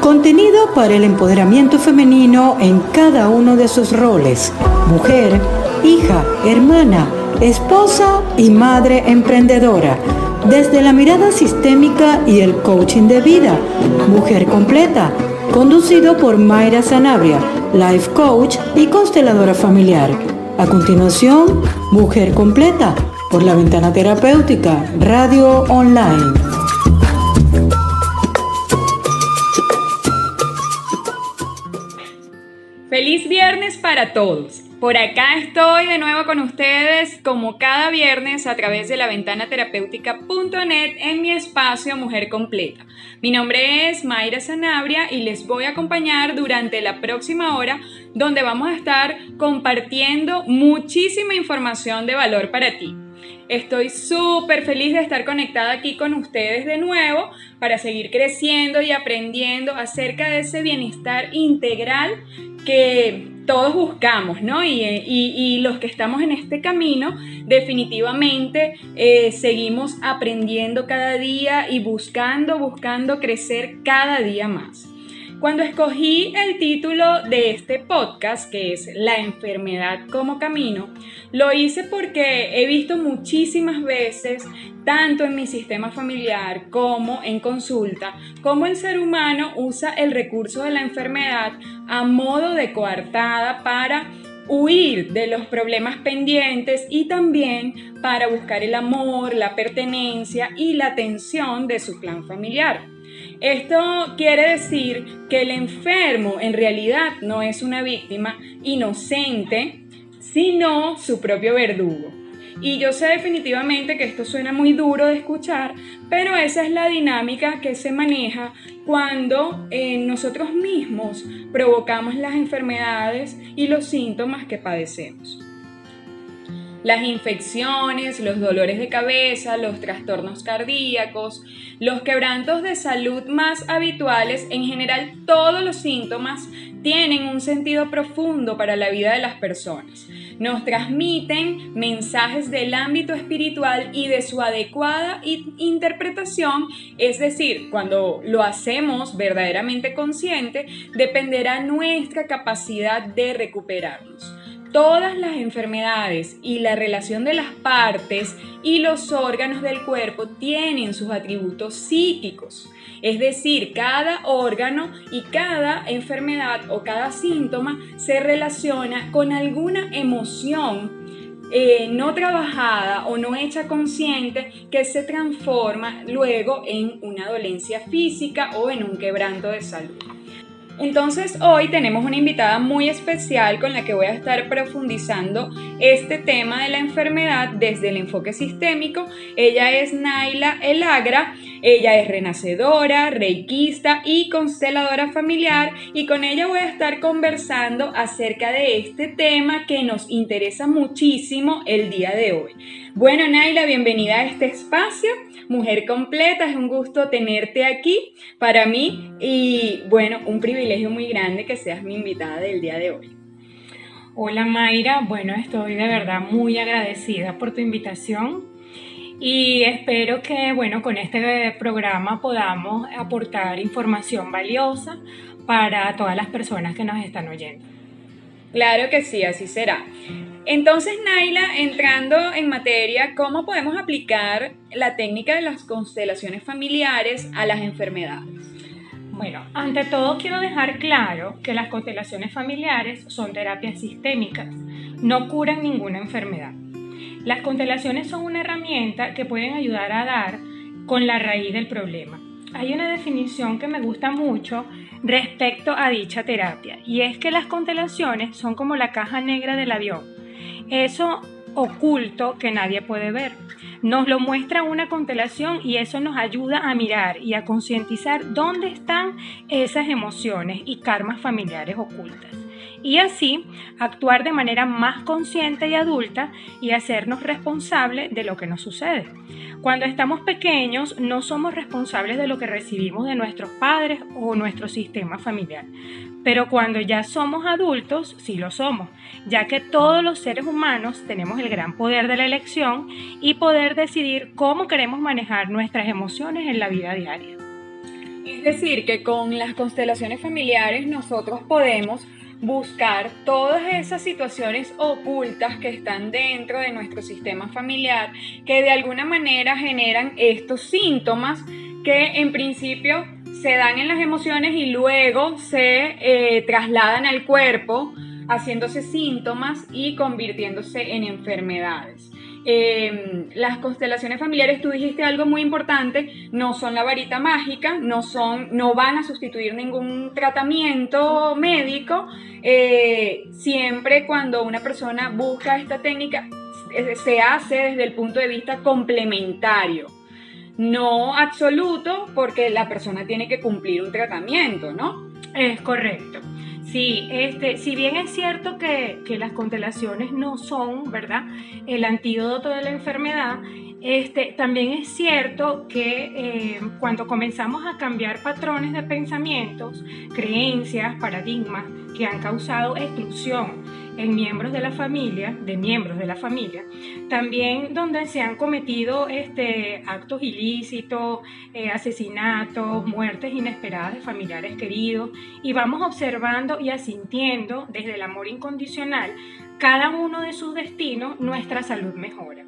Contenido para el empoderamiento femenino en cada uno de sus roles. Mujer, hija, hermana, esposa y madre emprendedora. Desde la mirada sistémica y el coaching de vida. Mujer completa. Conducido por Mayra Sanabria, life coach y consteladora familiar. A continuación, Mujer completa por la ventana terapéutica Radio Online. Feliz viernes para todos. Por acá estoy de nuevo con ustedes como cada viernes a través de la ventana terapéutica.net en mi espacio Mujer Completa. Mi nombre es Mayra Sanabria y les voy a acompañar durante la próxima hora donde vamos a estar compartiendo muchísima información de valor para ti. Estoy súper feliz de estar conectada aquí con ustedes de nuevo para seguir creciendo y aprendiendo acerca de ese bienestar integral que todos buscamos, ¿no? Y, los que estamos en este camino, definitivamente eh, seguimos aprendiendo cada día y buscando, buscando crecer cada día más. Cuando escogí el título de este podcast, que es La enfermedad como camino, lo hice porque he visto muchísimas veces, tanto en mi sistema familiar como en consulta, cómo el ser humano usa el recurso de la enfermedad a modo de coartada para huir de los problemas pendientes y también para buscar el amor, la pertenencia y la atención de su clan familiar. Esto quiere decir que el enfermo en realidad no es una víctima inocente, sino su propio verdugo. Y yo sé definitivamente que esto suena muy duro de escuchar, pero esa es la dinámica que se maneja cuando eh, nosotros mismos provocamos las enfermedades y los síntomas que padecemos. Las infecciones, los dolores de cabeza, los trastornos cardíacos, los quebrantos de salud más habituales, en general todos los síntomas tienen un sentido profundo para la vida de las personas. Nos transmiten mensajes del ámbito espiritual y de su adecuada interpretación, es decir, cuando lo hacemos verdaderamente consciente, dependerá nuestra capacidad de recuperarnos todas las enfermedades y la relación de las partes y los órganos del cuerpo tienen sus atributos psíquicos. Es decir, cada órgano y cada enfermedad o cada síntoma se relaciona con alguna emoción eh, no trabajada o no hecha consciente que se transforma luego en una dolencia física o en un quebranto de salud. Entonces hoy tenemos una invitada muy especial con la que voy a estar profundizando este tema de la enfermedad desde el enfoque sistémico. Ella es Naila Elagra, ella es renacedora, reikista y consteladora familiar y con ella voy a estar conversando acerca de este tema que nos interesa muchísimo el día de hoy. Bueno Naila, bienvenida a este espacio. Mujer completa, es un gusto tenerte aquí para mí y bueno, un privilegio muy grande que seas mi invitada del día de hoy. Hola Mayra, bueno, estoy de verdad muy agradecida por tu invitación y espero que bueno, con este programa podamos aportar información valiosa para todas las personas que nos están oyendo. Claro que sí, así será. Entonces, Naila, entrando en materia, ¿cómo podemos aplicar la técnica de las constelaciones familiares a las enfermedades? Bueno, ante todo quiero dejar claro que las constelaciones familiares son terapias sistémicas, no curan ninguna enfermedad. Las constelaciones son una herramienta que pueden ayudar a dar con la raíz del problema. Hay una definición que me gusta mucho respecto a dicha terapia y es que las constelaciones son como la caja negra del avión eso oculto que nadie puede ver. Nos lo muestra una constelación y eso nos ayuda a mirar y a concientizar dónde están esas emociones y karmas familiares ocultas. Y así actuar de manera más consciente y adulta y hacernos responsables de lo que nos sucede. Cuando estamos pequeños no somos responsables de lo que recibimos de nuestros padres o nuestro sistema familiar, pero cuando ya somos adultos sí lo somos, ya que todos los seres humanos tenemos el gran poder de la elección y poder decidir cómo queremos manejar nuestras emociones en la vida diaria. Es decir, que con las constelaciones familiares nosotros podemos buscar todas esas situaciones ocultas que están dentro de nuestro sistema familiar que de alguna manera generan estos síntomas que en principio se dan en las emociones y luego se eh, trasladan al cuerpo haciéndose síntomas y convirtiéndose en enfermedades. Em, las constelaciones familiares, tú dijiste algo muy importante, no son la varita mágica, no, son, no van a sustituir ningún tratamiento médico. Eh, siempre cuando una persona busca esta técnica, eh, se hace desde el punto de vista complementario, no absoluto, porque la persona tiene que cumplir un tratamiento, ¿no? Es correcto. Sí, este, si bien es cierto que, las constelaciones no son, ¿verdad?, el antídoto de la enfermedad, este, también es cierto que eh, cuando comenzamos a cambiar patrones de pensamientos, creencias, paradigmas que han causado exclusión en miembros de la familia, de miembros de la familia, también donde se han cometido este, actos ilícitos, eh, asesinatos, muertes inesperadas de familiares queridos, y vamos observando y asintiendo desde el amor incondicional cada uno de sus destinos, nuestra salud mejora.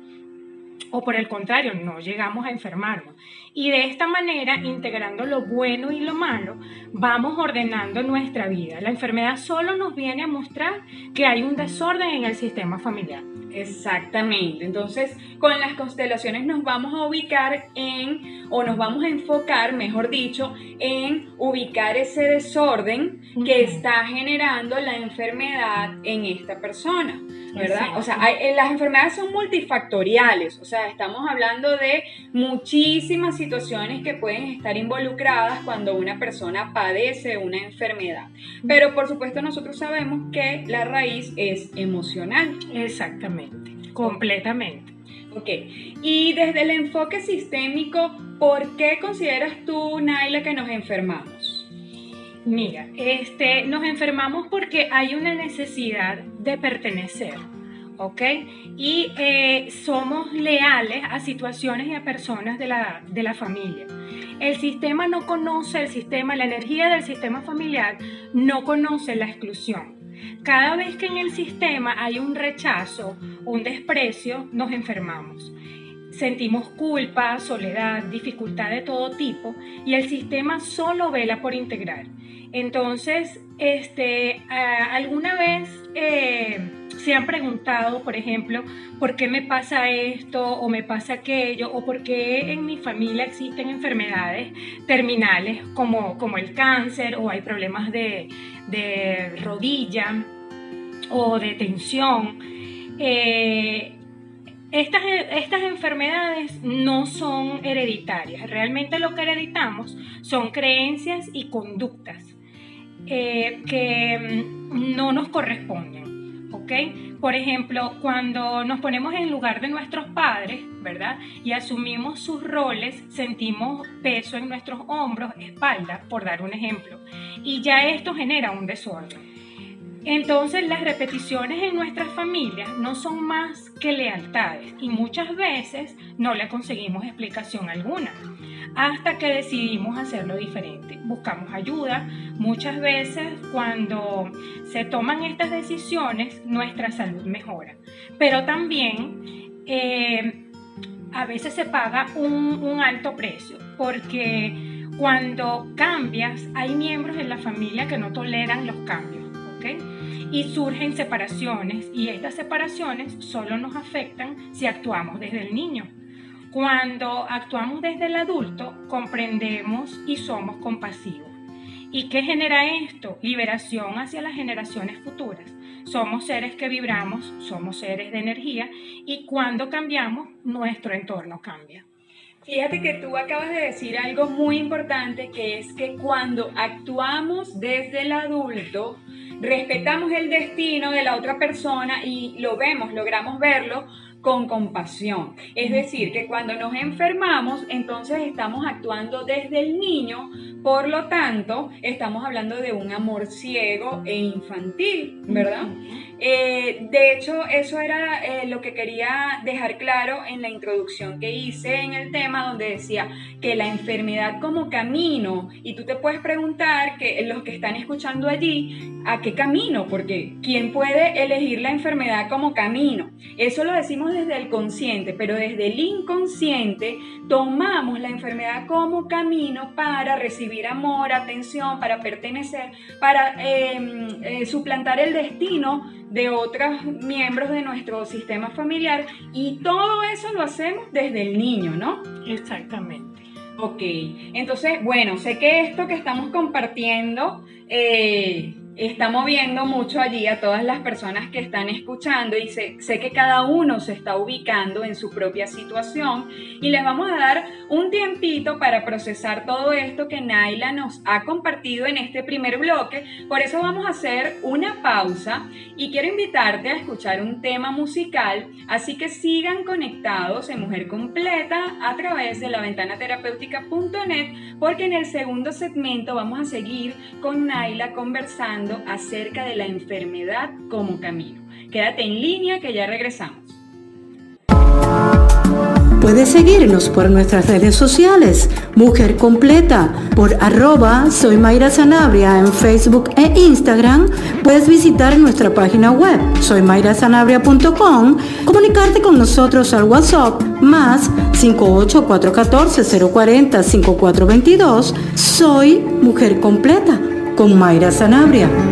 O por el contrario, no llegamos a enfermarnos. Y de esta manera, integrando lo bueno y lo malo, vamos ordenando nuestra vida. La enfermedad solo nos viene a mostrar que hay un desorden en el sistema familiar. Exactamente. Entonces, con las constelaciones nos vamos a ubicar en, o nos vamos a enfocar, mejor dicho, en ubicar ese desorden que está generando la enfermedad en esta persona. ¿verdad? O sea, eh, las enfermedades son multifactoriales, o sea, estamos hablando de muchísimas situaciones que pueden estar involucradas cuando una persona padece una enfermedad. Pero por supuesto nosotros sabemos que la raíz es emocional. Exactamente, completamente. Ok, y desde el enfoque sistémico, ¿por qué consideras tú, Naila, que nos enfermamos? Mira, este, nos enfermamos porque hay una necesidad de pertenecer, ¿ok? Y eh, somos leales a situaciones y a personas de la, de la familia. El sistema no conoce el sistema, la energía del sistema familiar no conoce la exclusión. Cada vez que en el sistema hay un rechazo, un desprecio, nos enfermamos. Sentimos culpa, soledad, dificultad de todo tipo y el sistema solo vela por integrar. Entonces, este, ¿alguna vez eh, se han preguntado, por ejemplo, por qué me pasa esto o me pasa aquello o por qué en mi familia existen enfermedades terminales como, como el cáncer o hay problemas de, rodilla o de tensión? Eh, estas, estas, enfermedades no son hereditarias, realmente lo que hereditamos son creencias y conductas eh, que no nos corresponden. ¿Ok? Por ejemplo, cuando nos ponemos en lugar de nuestros padres, ¿verdad? Y asumimos sus roles, sentimos peso en nuestros hombros, espalda, por dar un ejemplo. Y ya esto genera un desorden. Entonces las repeticiones en nuestras familias no son más que lealtades y muchas veces no le conseguimos explicación alguna hasta que decidimos hacerlo diferente. Buscamos ayuda. Muchas veces cuando se toman estas decisiones, nuestra salud mejora. Pero también eh, a veces se paga un, alto precio porque cuando cambias, hay miembros en la familia que no toleran los cambios. Y surgen separaciones y estas separaciones solo nos afectan si actuamos desde el niño. Cuando actuamos desde el adulto, comprendemos y somos compasivos. ¿Y qué genera esto? Liberación hacia las generaciones futuras. Somos seres que vibramos, somos seres de energía y cuando cambiamos, nuestro entorno cambia. Fíjate que tú acabas de decir algo muy importante, que es que cuando actuamos desde el adulto, respetamos el destino de la otra persona y lo vemos, logramos verlo, con compasión. Es decir, que cuando nos enfermamos, entonces estamos actuando desde el niño, por lo tanto, estamos hablando de un amor ciego e infantil, ¿verdad? Eh, de hecho, eso era eh, lo que quería dejar claro en la introducción que hice en el tema, donde decía que la enfermedad como camino, y tú te puedes preguntar, que los que están escuchando allí, ¿a qué camino? Porque ¿quién puede elegir la enfermedad como camino? Eso lo decimos desde el consciente, pero desde el inconsciente tomamos la enfermedad como camino para recibir amor, atención, para pertenecer, para em, eh, suplantar el destino de otros miembros de nuestro sistema familiar y todo eso lo hacemos desde el niño, ¿no? Exactamente. Ok, entonces, bueno, sé que esto que estamos compartiendo eh, está moviendo mucho allí a todas las personas que están escuchando y sé, sé, que cada uno se está ubicando en su propia situación y les vamos a dar un tiempito para procesar todo esto que Naila nos ha compartido en este primer bloque. Por eso vamos a hacer una pausa y quiero invitarte a escuchar un tema musical, así que sigan conectados en Mujer Completa a través de la ventana terapéutica.net porque en el segundo segmento vamos a seguir con Naila conversando acerca de la enfermedad como camino. Quédate en línea que ya regresamos. Puedes seguirnos por nuestras redes sociales, Mujer Completa, por arroba Soy Mayra Sanabria en Facebook e Instagram. Puedes visitar nuestra página web, soymayrasanabria.com, comunicarte con nosotros al WhatsApp más 58414-040-5422. Soy Mujer Completa con Mayra Sanabria.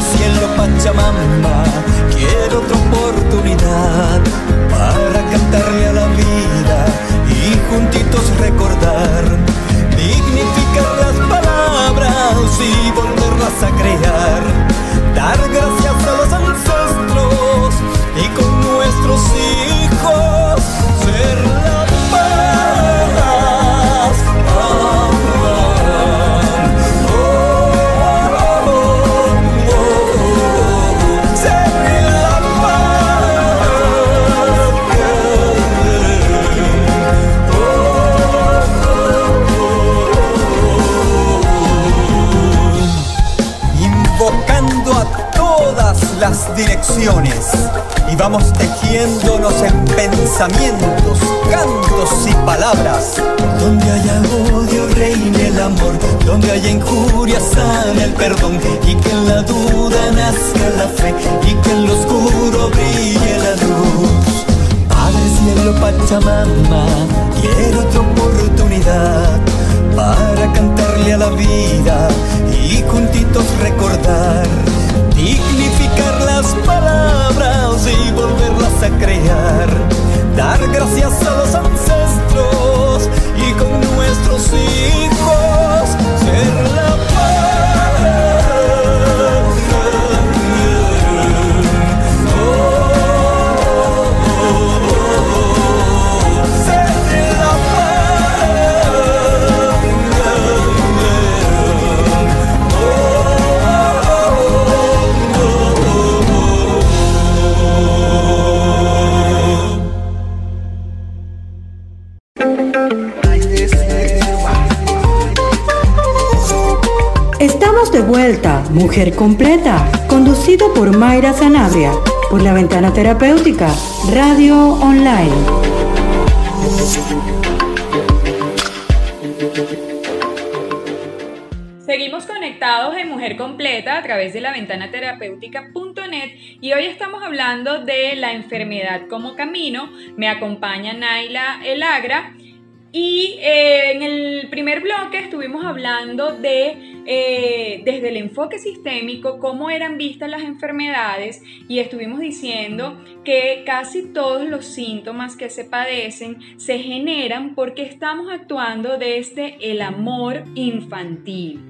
cielo Pachamama, quiero otra oportunidad para cantarle a la vida y juntitos recordar, dignificar las palabras y volverlas a crear, dar gracias a los ancestros y con nuestros hijos ser invocando a todas las direcciones y vamos tejiéndonos en pensamientos, cantos y palabras. Donde haya odio reine el amor, donde haya injuria sale el perdón y que en la duda nazca la fe y que en lo oscuro brille la luz. Padre cielo Pachamama, quiero otra oportunidad para cantarle a la vida y juntitos recordar, dignificar las palabras y volverlas a crear, dar gracias a los ancestros y con nuestros hijos ser De vuelta, Mujer Completa, conducido por Mayra Sanabria, por la Ventana Terapéutica, Radio Online. Seguimos conectados en Mujer Completa a través de la ventana terapéutica.net y hoy estamos hablando de la enfermedad como camino. Me acompaña Naila Elagra y eh, en el primer bloque estuvimos hablando de, eh, desde el enfoque sistémico, cómo eran vistas las enfermedades y estuvimos diciendo que casi todos los síntomas que se padecen se generan porque estamos actuando desde el amor infantil.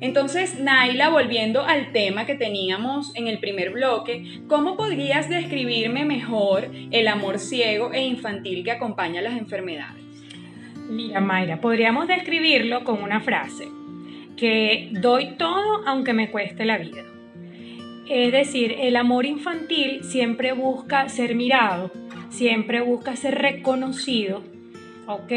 Entonces, Naila, volviendo al tema que teníamos en el primer bloque, ¿cómo podrías describirme mejor el amor ciego e infantil que acompaña las enfermedades? Mira, Mayra, podríamos describirlo con una frase, que doy todo aunque me cueste la vida. Es decir, el amor infantil siempre busca ser mirado, siempre busca ser reconocido, ¿ok?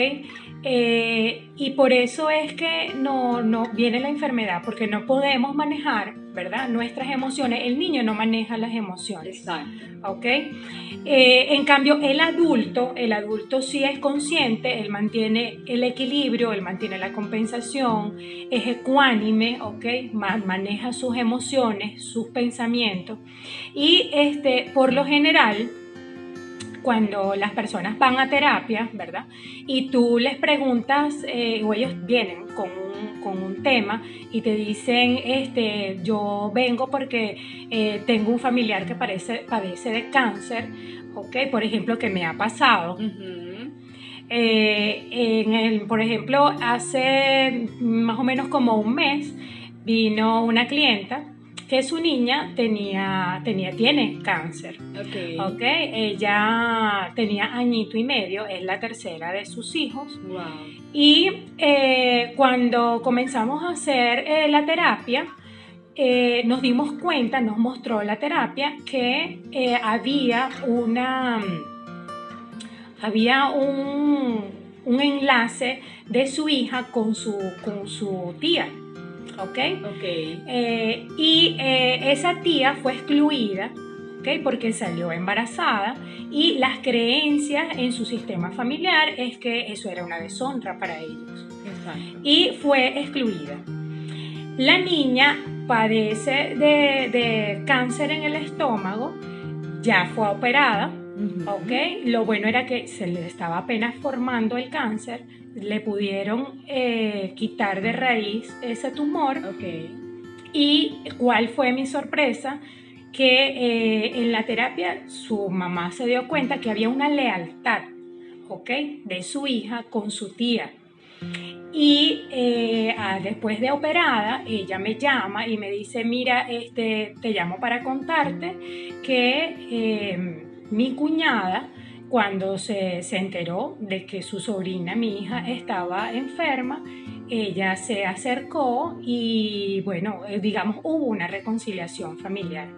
Eh, y por eso es que no, no viene la enfermedad, porque no podemos manejar, ¿verdad? Nuestras emociones. El niño no maneja las emociones. Exacto. ¿ok? Eh, en cambio, el adulto, el adulto sí es consciente, él mantiene el equilibrio, él mantiene la compensación, es ecuánime, ¿ok? Ma- maneja sus emociones, sus pensamientos y este, por lo general, cuando las personas van a terapia, ¿verdad? Y tú les preguntas, eh, o ellos vienen con un, con un tema y te dicen, este, yo vengo porque eh, tengo un familiar que parece, padece de cáncer, ¿ok? Por ejemplo, que me ha pasado. Eh, en el, por ejemplo, hace más o menos como un mes vino una clienta que su niña tenía, tenía, tiene cáncer. Ok. ¿ok? Ella tenía añito y medio, es la tercera de sus hijos. Wow. Y eh, cuando comenzamos a hacer eh, la terapia, eh, nos dimos cuenta, nos mostró la terapia, que había una había un, un enlace de su hija con su, con su tía. ¿Ok? Ok. Eh, y eh, esa tía fue excluida, ¿ok? Porque salió embarazada y las creencias en su sistema familiar es que eso era una deshonra para ellos. Exacto. Y fue excluida. La niña padece de, de cáncer en el estómago, ya fue operada. ¿Ok? Lo bueno era que se le estaba apenas formando el cáncer, le pudieron eh, quitar de raíz ese tumor Ok. y cuál fue mi sorpresa, que eh, en la terapia su mamá se dio cuenta que había una lealtad, ¿ok? De su hija con su tía. Y eh, después de operada, ella me llama y me dice, mira, este, te llamo para contarte que em, mi cuñada, cuando se, se enteró de que su sobrina, mi hija, estaba enferma, ella se acercó y bueno, eh, digamos, hubo una reconciliación familiar.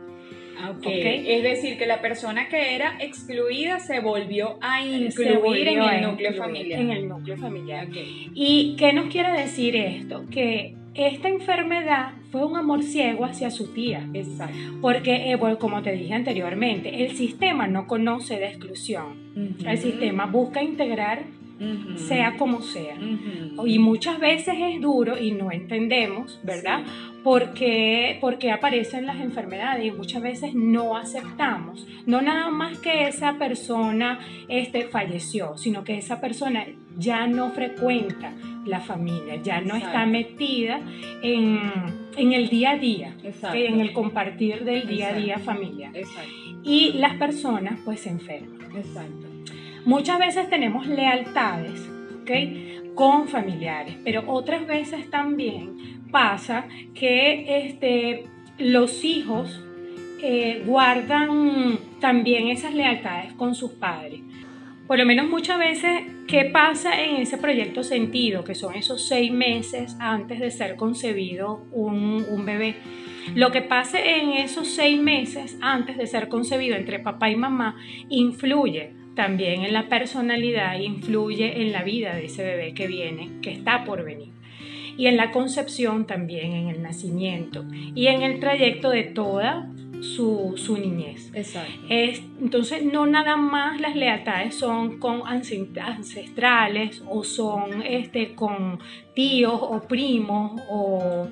Okay. Es decir, que la persona que era excluida se volvió a incluir en el núcleo familiar. En el núcleo familiar. ¿Y qué nos quiere decir esto? Que esta enfermedad fue un amor ciego hacia su tía. Exacto. Porque, eh, como te dije anteriormente, el sistema no conoce de exclusión. El sistema busca integrar sea como sea. Y muchas veces es duro y no entendemos, ¿verdad? Porque, porque aparecen las enfermedades y muchas veces no aceptamos, no nada más que esa persona este, falleció, sino que esa persona ya no frecuenta la familia, ya no está metida en, en, el día a día, en el compartir del día a día familiar. Y las personas pues se enferman. Muchas veces tenemos lealtades ¿okay? con familiares, pero otras veces también pasa que este, los hijos eh, guardan también esas lealtades con sus padres. Por lo menos muchas veces, ¿qué pasa en ese proyecto sentido? Que son esos seis meses antes de ser concebido un, un bebé. Lo que pase en esos seis meses antes de ser concebido entre papá y mamá influye también en la personalidad influye en la vida de ese bebé que viene, que está por venir. Y en la concepción también, en el nacimiento y en el trayecto de toda su, niñez. Exacto. Es, entonces, no nada más las lealtades son con ancestrales o son este, con tíos o primos o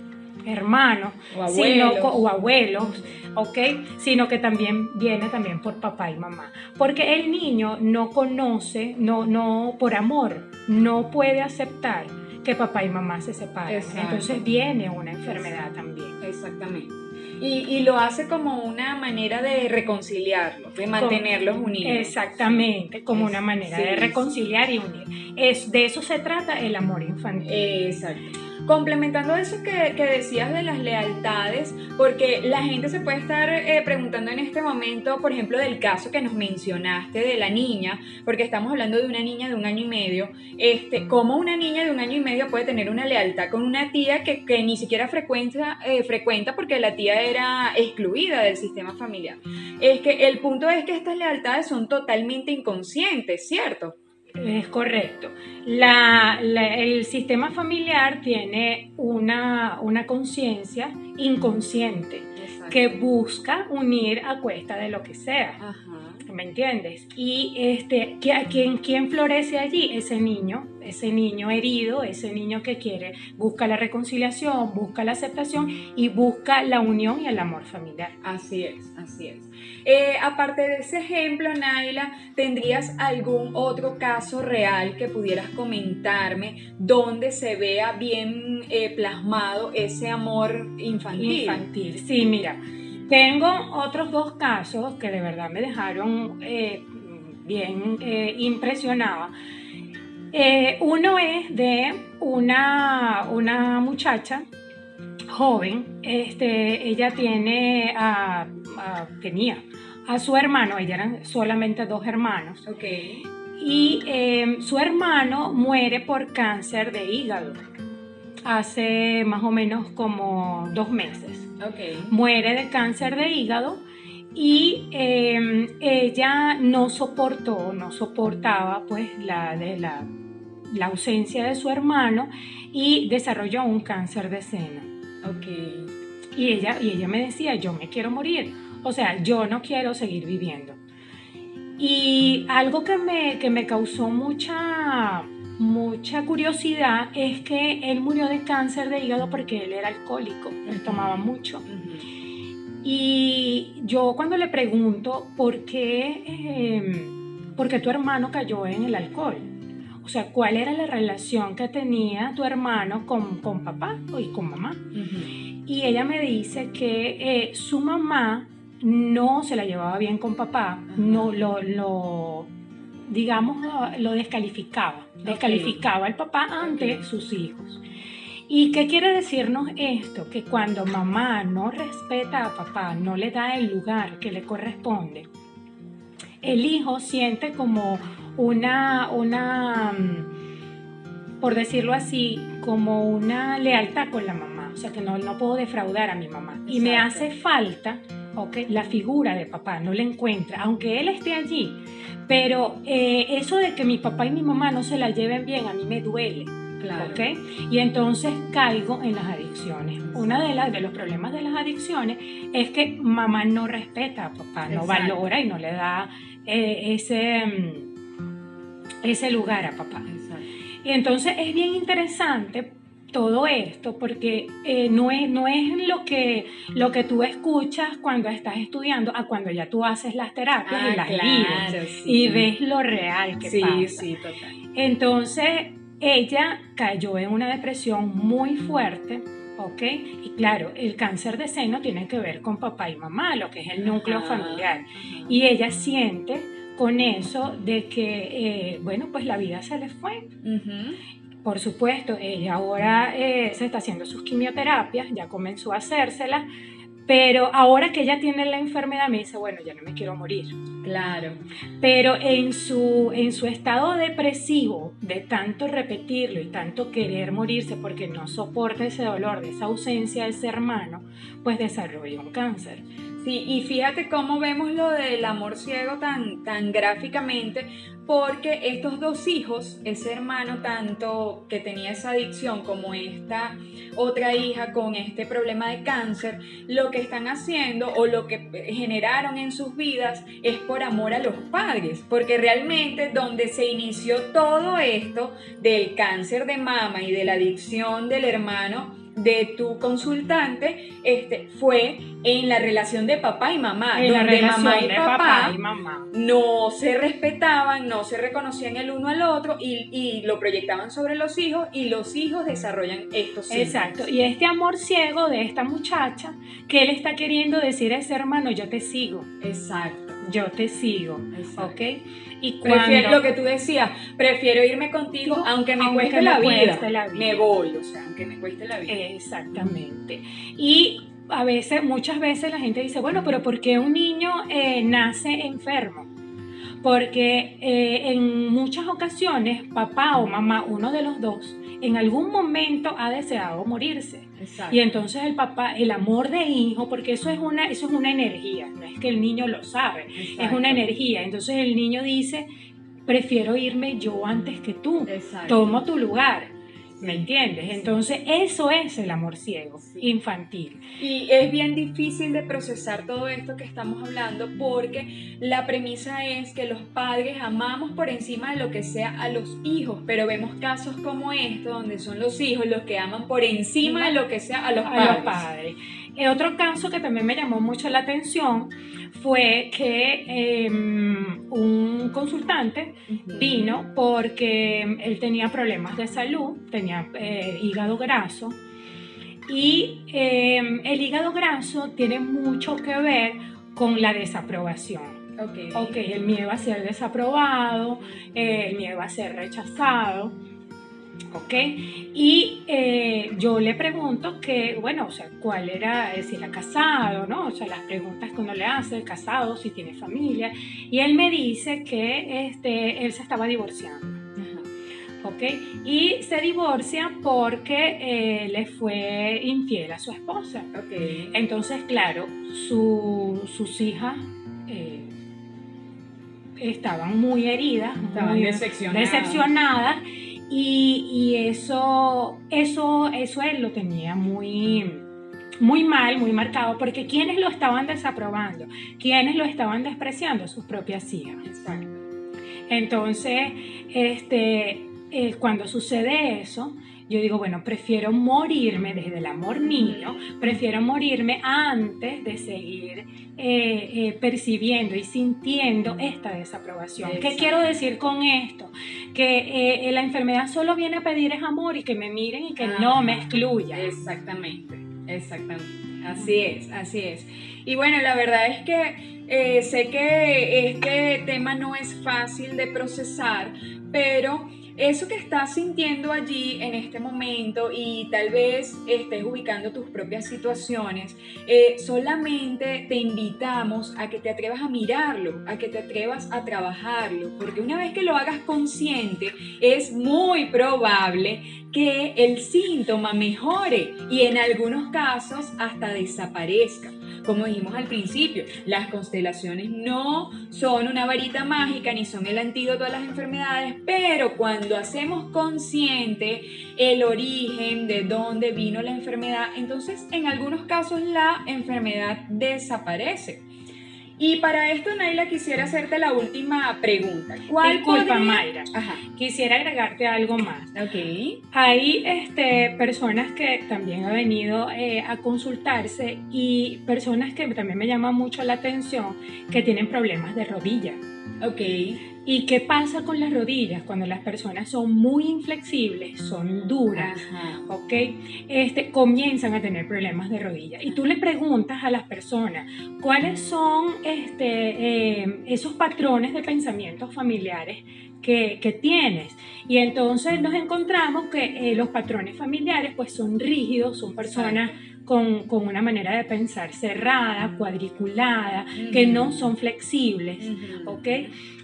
hermanos o abuelos, sino, o abuelos ¿ok? Sino que también viene también por papá y mamá. Porque el niño no conoce, no, no, por amor, no puede aceptar que papá y mamá se separen. Entonces viene una enfermedad también. Exactamente. Y, y, lo hace como una manera de reconciliarlos, de mantenerlos unidos. Exactamente, como una manera de reconciliar y unir. Es, de eso se trata el amor infantil. Exacto. Complementando eso que, decías de las lealtades, porque la gente se puede estar eh, preguntando en este momento, por ejemplo, del caso que nos mencionaste de la niña, porque estamos hablando de una niña de un año y medio, este, ¿cómo una niña de un año y medio puede tener una lealtad con una tía que, ni siquiera frecuenta, eh, frecuenta porque la tía era excluida del sistema familiar? Es que el punto es que estas lealtades son totalmente inconscientes, ¿cierto? Es correcto. el sistema familiar tiene una, conciencia inconsciente que busca unir a cuesta de lo que sea. ¿Me entiendes? Y este, ¿quién, ¿quién florece allí? Ese niño, ese niño herido, ese niño que quiere, busca la reconciliación, busca la aceptación y busca la unión y el amor familiar. Así es, así es. Eh, aparte de ese ejemplo, Naila, ¿tendrías algún otro caso real que pudieras comentarme donde se vea bien eh, plasmado ese amor infantil? Infantil, sí, mira. Tengo otros dos casos que de verdad me dejaron eh, bien impresionada. uno es de una, una muchacha joven, este, ella tiene, tenía a su hermano, ella eran solamente dos hermanos. Okay. Y em, su hermano muere por cáncer de hígado hace más o menos como dos meses. Okay. Muere de cáncer de hígado y em, ella no soportó, no soportaba pues la, de la, la, ausencia de su hermano y desarrolló un cáncer de seno. Okay. Y ella, y ella me decía, yo me quiero morir o sea, yo no quiero seguir viviendo. Y algo que me, que me causó mucha, mucha curiosidad es que él murió de cáncer de hígado porque él era alcohólico, él tomaba mucho. Y yo cuando le pregunto por qué, em, por qué tu hermano cayó en el alcohol, o sea, cuál era la relación que tenía tu hermano con, con papá y con mamá. Y ella me dice que eh, su mamá no se la llevaba bien con papá, no lo, lo digamos, lo descalificaba, descalificaba al papá ante sus hijos. ¿Y qué quiere decirnos esto? Que cuando mamá no respeta a papá, no le da el lugar que le corresponde, el hijo siente como una, una, mm, por decirlo así, como una lealtad con la mamá. O sea, que no, no puedo defraudar a mi mamá. Y me hace falta okay, la figura de papá, no la encuentra, aunque él esté allí. Pero eh, eso de que mi papá y mi mamá no se la lleven bien, a mí me duele. ¿okay? Y entonces caigo en las adicciones. Uno de, las, de los problemas de las adicciones es que mamá no respeta a papá, no valora y no le da eh, ese, mm, ese lugar a papá. Y entonces es bien interesante todo esto porque eh, no, es, no es lo que, lo que tú escuchas cuando estás estudiando a cuando ya tú haces las terapias y ah, las y ves lo real que pasa. Sí, total. Entonces, ella cayó en una depresión muy fuerte, ¿ok? Y claro, el cáncer de seno tiene que ver con papá y mamá, lo que es el núcleo familiar. Y ella siente con eso de que, eh, bueno, pues la vida se le fue. Por supuesto, ella ahora eh, se está haciendo sus quimioterapias, ya comenzó a hacérselas, pero ahora que ella tiene la enfermedad me dice, bueno, ya no me quiero morir. Claro. Pero en su, en su estado depresivo, de tanto repetirlo y tanto querer morirse porque no soporta ese dolor de esa ausencia de ese hermano, pues desarrolla un cáncer. Sí, y fíjate cómo vemos lo del amor ciego tan, tan gráficamente, porque estos dos hijos, ese hermano tanto que tenía esa adicción como esta otra hija con este problema de cáncer, lo que están haciendo o lo que generaron en sus vidas es por amor a los padres, porque realmente donde se inició todo esto del cáncer de mama y de la adicción del hermano, de tu consultante este, fue en la relación de papá y mamá, donde mamá y papá, no se respetaban, no se reconocían el uno al otro y, lo proyectaban sobre los hijos y los hijos desarrollan estos Exacto, y este amor ciego de esta muchacha que él está queriendo decir a ese hermano, yo te sigo. Exacto yo te sigo, ¿ok? Y cuando, lo que tú decías, prefiero irme contigo aunque me, cueste, la vida, me voy, o sea, aunque me cueste la vida. Exactamente. Y a veces, muchas veces la gente dice, bueno, pero ¿por qué un niño eh, nace enfermo? Porque eh, en muchas ocasiones papá o mamá, uno de los dos, en algún momento ha deseado morirse. Y entonces el papá, el amor de hijo, porque eso es una, eso es una energía, no es que el niño lo sabe, es una energía. Entonces el niño dice, prefiero irme yo antes que tú, tomo tu lugar. ¿Me entiendes? Entonces, eso es el amor ciego, infantil. Y es bien difícil de procesar todo esto que estamos hablando porque la premisa es que los padres amamos por encima de lo que sea a los hijos, pero vemos casos como esto donde son los hijos los que aman por encima de lo que sea a los padres. Los padres. Otro caso que también me llamó mucho la atención fue que em, un consultante vino porque él tenía problemas de salud, tenía eh, hígado graso y em, el hígado graso tiene mucho que ver con la desaprobación. Okay. ok, el miedo a ser desaprobado, eh, el miedo a ser rechazado. ¿Ok? Y eh, yo le pregunto que, bueno, o sea, cuál era, eh, si era casado, ¿no? O sea, las preguntas que uno le hace, casado, si tiene familia, y él me dice que este, él se estaba divorciando. ¿ok? Y se divorcia porque eh, le fue infiel a su esposa. Okay. Entonces, claro, sus hijas estaban muy heridas, estaban decepcionadas y, eso, eso, eso él lo tenía muy, muy mal, muy marcado, porque quienes lo estaban desaprobando, quienes lo estaban despreciando, sus propias hijas. Entonces, este, eh, cuando sucede eso, yo digo, bueno, prefiero morirme desde el amor niño, prefiero morirme antes de seguir eh, eh, percibiendo y sintiendo esta desaprobación. ¿Qué quiero decir con esto? Que eh, la enfermedad solo viene a pedir es amor y que me miren y que no me excluyan. Exactamente, exactamente. Así es, así es. Y bueno, la verdad es que eh, sé que este tema no es fácil de procesar, pero eso que estás sintiendo allí en este momento y tal vez estés ubicando tus propias situaciones, eh, solamente te invitamos a que te atrevas a mirarlo, a que te atrevas a trabajarlo, porque una vez que lo hagas consciente, es muy probable que el síntoma mejore y en algunos casos hasta desaparezca. Como dijimos al principio, las constelaciones no son una varita mágica ni son el antídoto a las enfermedades, pero cuando hacemos consciente el origen de dónde vino la enfermedad, entonces en algunos casos la enfermedad desaparece. Y para esto, Naila, quisiera hacerte la última pregunta. ¿Cuál Disculpa, Mayra. Quisiera agregarte algo más. Ok. Hay este, personas que también han venido eh, a consultarse y personas que también me llaman mucho la atención que tienen problemas de rodilla. Ok. ¿Y qué pasa con las rodillas cuando las personas son muy inflexibles, son duras, ¿ok? Este, comienzan a tener problemas de rodillas. Y tú le preguntas a las personas cuáles son este, eh, esos patrones de pensamientos familiares que, que, tienes. Y entonces nos encontramos que eh, los patrones familiares pues son rígidos, son personas con, con, una manera de pensar cerrada, cuadriculada, que no son flexibles, ¿ok?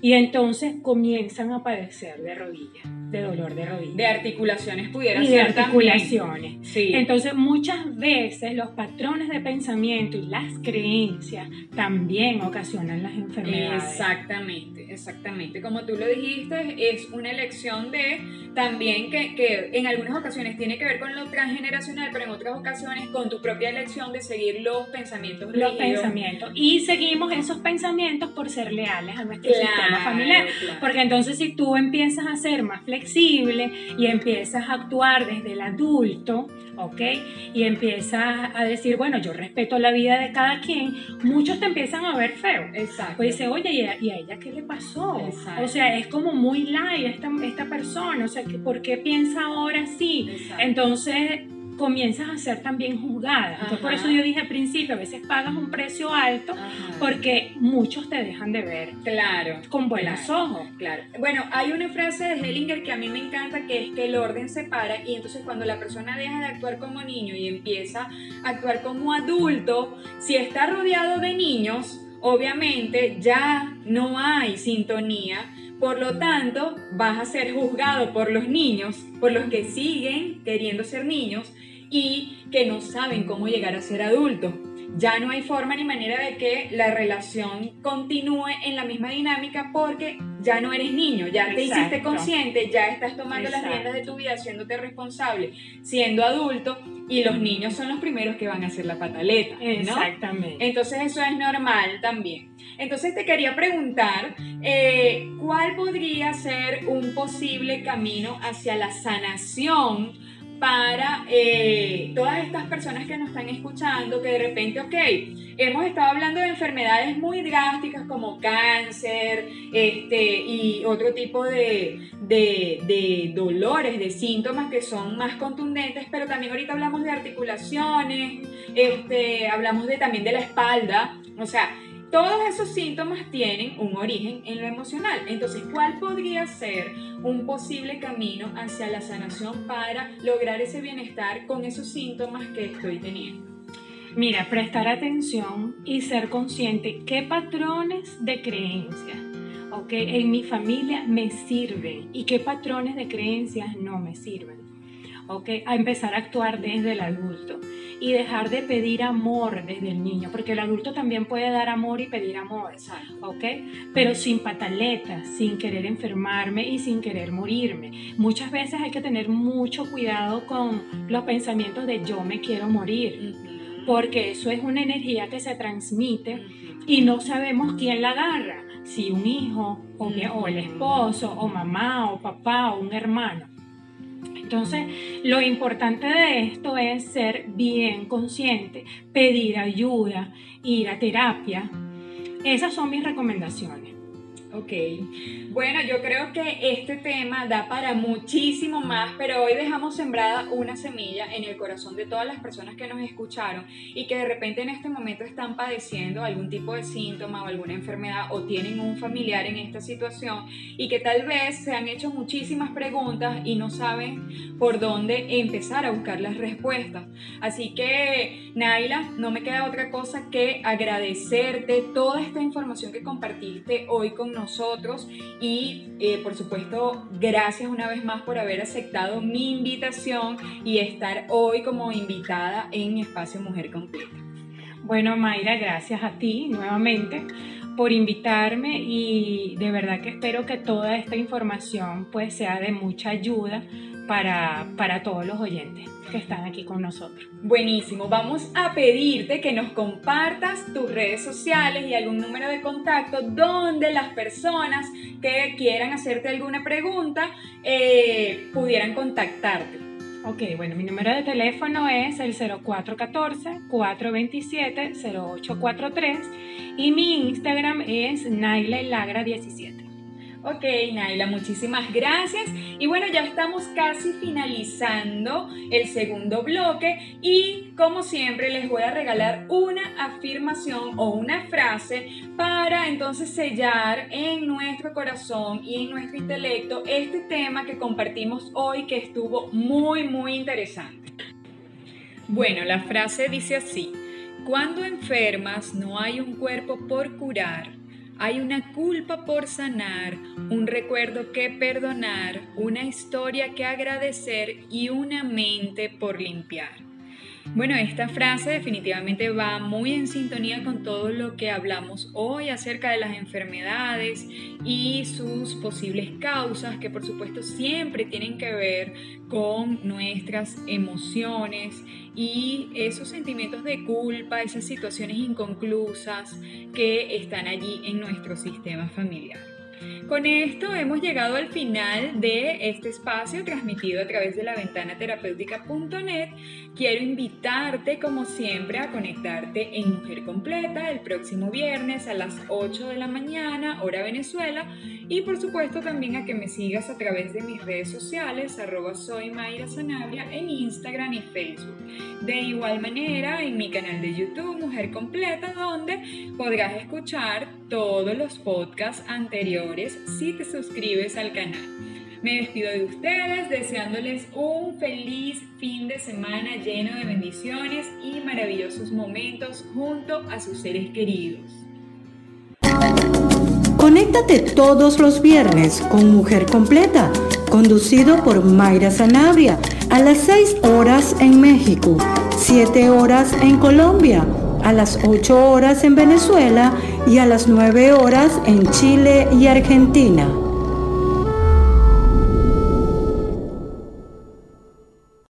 Y entonces comienzan a padecer de rodillas, de dolor de rodillas. De articulaciones pudiera y ser de articulaciones. Sí. Entonces muchas veces los patrones de pensamiento y las creencias también ocasionan las enfermedades. Exactamente, exactamente. Como tú lo dijiste, es una elección de también que, que en algunas ocasiones tiene que ver con lo transgeneracional, pero en otras ocasiones con tu propia elección de seguir los pensamientos Los pensamientos. Y seguimos esos pensamientos por ser leales a nuestro sistema familiar. Porque entonces si tú empiezas a ser más flexible y empiezas a actuar desde el adulto, ¿ok? Y empiezas a decir, bueno, yo respeto la vida de cada quien, muchos te empiezan a ver feo. Exacto. Pues dice, oye, ¿y a, ¿y a, ella qué le pasó? Exacto. O sea, es como muy light esta, esta persona, o sea, ¿por qué piensa ahora así? Exacto. Entonces comienzas a ser también juzgada. Entonces, por eso yo dije al principio, a veces pagas un precio alto Ajá. porque muchos te dejan de ver Claro. con buenos Claro. ojos. Claro. Bueno, hay una frase de Hellinger que a mí me encanta, que es que el orden separa y entonces cuando la persona deja de actuar como niño y empieza a actuar como adulto, si está rodeado de niños, obviamente ya no hay sintonía. Por lo tanto, vas a ser juzgado por los niños, por los que siguen queriendo ser niños y que no saben cómo llegar a ser adultos. Ya no hay forma ni manera de que la relación continúe en la misma dinámica porque ya no eres niño, ya te Exacto. hiciste consciente, ya estás tomando las Exacto. riendas de tu vida, haciéndote responsable, siendo adulto y los niños son los primeros que van a hacer la pataleta, ¿no? Exactamente. Entonces eso es normal también. Entonces te quería preguntar, eh, ¿cuál podría ser un posible camino hacia la sanación para eh, todas estas personas que nos están escuchando, que de repente, ok, hemos estado hablando de enfermedades muy drásticas como cáncer este, y otro tipo de, de, de dolores, de síntomas que son más contundentes, pero también ahorita hablamos de articulaciones, este, hablamos de, también de la espalda, o sea, todos esos síntomas tienen un origen en lo emocional. Entonces, ¿cuál podría ser un posible camino hacia la sanación para lograr ese bienestar con esos síntomas que estoy teniendo? Mira, prestar atención y ser consciente qué patrones de creencias ok, en mi familia me sirven y qué patrones de creencias no me sirven. Ok, a empezar a actuar desde el adulto y dejar de pedir amor desde el niño, porque el adulto también puede dar amor y pedir amor, ¿ok? Pero sin pataletas, sin querer enfermarme y sin querer morirme. Muchas veces hay que tener mucho cuidado con los pensamientos de yo me quiero morir, porque eso es una energía que se transmite y no sabemos quién la agarra, si un hijo o el esposo o mamá o papá o un hermano. Entonces, lo importante de esto es ser bien consciente, pedir ayuda, ir a terapia. Esas son mis recomendaciones. Ok, bueno, yo creo que este tema da para muchísimo más, pero hoy dejamos sembrada una semilla en el corazón de todas las personas que nos escucharon y que de repente en este momento están padeciendo algún tipo de síntoma o alguna enfermedad o tienen un familiar en esta situación y que tal vez se han hecho muchísimas preguntas y no saben por dónde empezar a buscar las respuestas. Así que, Naila, no me queda otra cosa que agradecerte toda esta información que compartiste hoy con nosotros y eh, por supuesto gracias una vez más por haber aceptado mi invitación y estar hoy como invitada en Espacio Mujer Completa. Bueno Mayra, gracias a ti nuevamente por invitarme y de verdad que espero que toda esta información pues sea de mucha ayuda para, para todos los oyentes que están aquí con nosotros. Buenísimo, vamos a pedirte que nos compartas tus redes sociales y algún número de contacto donde las personas que quieran hacerte alguna pregunta eh, pudieran contactarte. Ok, bueno, mi número de teléfono es el 0414-427-0843 y mi Instagram es nailelagra17. Ok, Naila, muchísimas gracias. Y bueno, ya estamos casi finalizando el segundo bloque y como siempre les voy a regalar una afirmación o una frase para entonces sellar en nuestro corazón y en nuestro intelecto este tema que compartimos hoy que estuvo muy, muy interesante. Bueno, la frase dice así, cuando enfermas no hay un cuerpo por curar hay una culpa por sanar, un recuerdo que perdonar, una historia que agradecer y una mente por limpiar. Bueno, esta frase definitivamente va muy en sintonía con todo lo que hablamos hoy acerca de las enfermedades y sus posibles causas, que por supuesto siempre tienen que ver con nuestras emociones y esos sentimientos de culpa, esas situaciones inconclusas que están allí en nuestro sistema familiar. Con esto hemos llegado al final de este espacio transmitido a través de la ventana terapéutica.net. Quiero invitarte, como siempre, a conectarte en Mujer Completa el próximo viernes a las 8 de la mañana, hora Venezuela. Y por supuesto también a que me sigas a través de mis redes sociales, arroba soy Mayra Sanabria en Instagram y Facebook. De igual manera, en mi canal de YouTube, Mujer Completa, donde podrás escuchar todos los podcasts anteriores si te suscribes al canal. Me despido de ustedes deseándoles un feliz fin de semana lleno de bendiciones y maravillosos momentos junto a sus seres queridos. Conéctate todos los viernes con Mujer Completa, conducido por Mayra Sanabria, a las 6 horas en México, 7 horas en Colombia, a las 8 horas en Venezuela y a las 9 horas en Chile y Argentina.